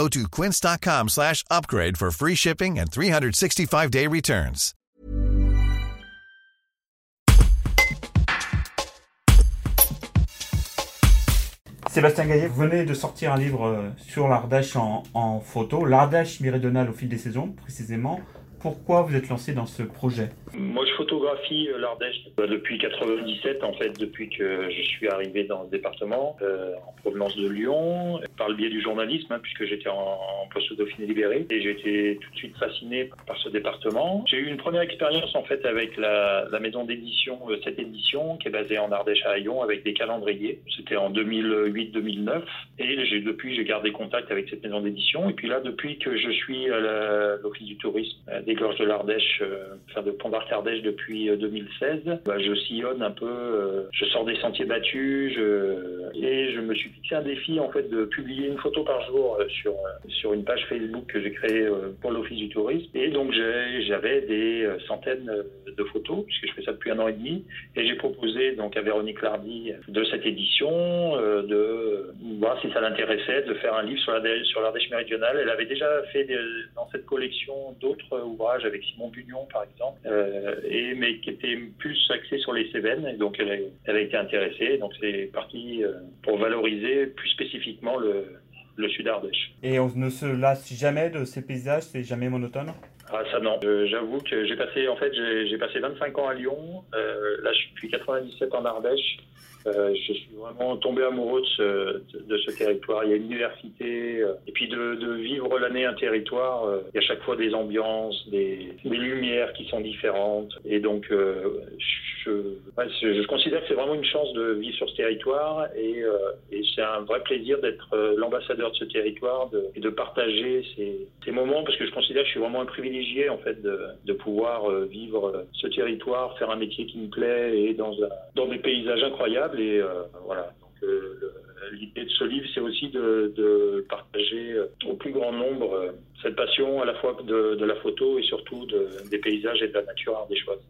Go to quince.com slash upgrade for free shipping and 365-day returns. Sébastien Gaillet, vous venez de sortir un livre euh, sur l'Ardèche en, en photo, l'Ardèche méridionale au fil des saisons, précisément. Pourquoi vous êtes lancé dans ce projet? Moi, je photographie euh, l'Ardèche depuis 97, en fait, depuis que je suis arrivé dans le département, euh, en provenance de Lyon, par le biais du journalisme, hein, puisque j'étais en, en poste Dauphiné libéré, et j'ai été tout de suite fasciné par ce département. J'ai eu une première expérience, en fait, avec la, maison d'édition, euh, cette édition, qui est basée en Ardèche à Hayon, avec des calendriers. C'était en 2008-2009, et depuis, j'ai gardé contact avec cette maison d'édition. Et puis là, depuis que je suis à l'Office du tourisme des gorges de l'Ardèche, euh, enfin de Pont d'Arc Depuis 2016. Euh, bah, je sillonne un peu, euh, je sors des sentiers battus, et je me suis fixé un défi en fait de publier une photo par jour sur sur une page Facebook que j'ai créée pour l'Office du tourisme. Et donc j'avais des centaines de photos puisque je fais ça depuis un an et demi. Et j'ai proposé donc à Véronique Lardy de cette édition de voir si ça l'intéressait de faire un livre sur l'Ardèche sur méridionale. Elle avait déjà fait dans cette collection d'autres ouvrages avec Simon Bugnon, par exemple, euh, mais qui était plus axé sur les Cévennes. Donc, elle a, elle a été intéressée. Donc, c'est parti euh, pour valoriser plus spécifiquement le, le Sud Ardèche. Et on ne se lasse jamais de ces paysages, c'est jamais monotone? Ah ça non, euh, j'avoue que j'ai passé en fait j'ai passé 25 ans à Lyon, euh, là je suis depuis 97 en Ardèche, euh, je suis vraiment tombé amoureux de ce, de ce territoire. Il y a une université, euh, et puis de, de vivre l'année un territoire, il y a chaque fois des ambiances, des, des lumières qui sont différentes. Et donc, je, je, considère que c'est vraiment une chance de vivre sur ce territoire, et, et c'est un vrai plaisir d'être l'ambassadeur de ce territoire et de partager ces, ces, moments, parce que je considère que je suis vraiment un privilégié en fait de, pouvoir vivre ce territoire, faire un métier qui me plaît, et dans, dans des paysages incroyables. Et euh, voilà. Euh, l'idée de ce livre, c'est aussi de, partager euh, au plus grand nombre cette passion à la fois de, de la photo et surtout de, des paysages et de la nature ardéchoise.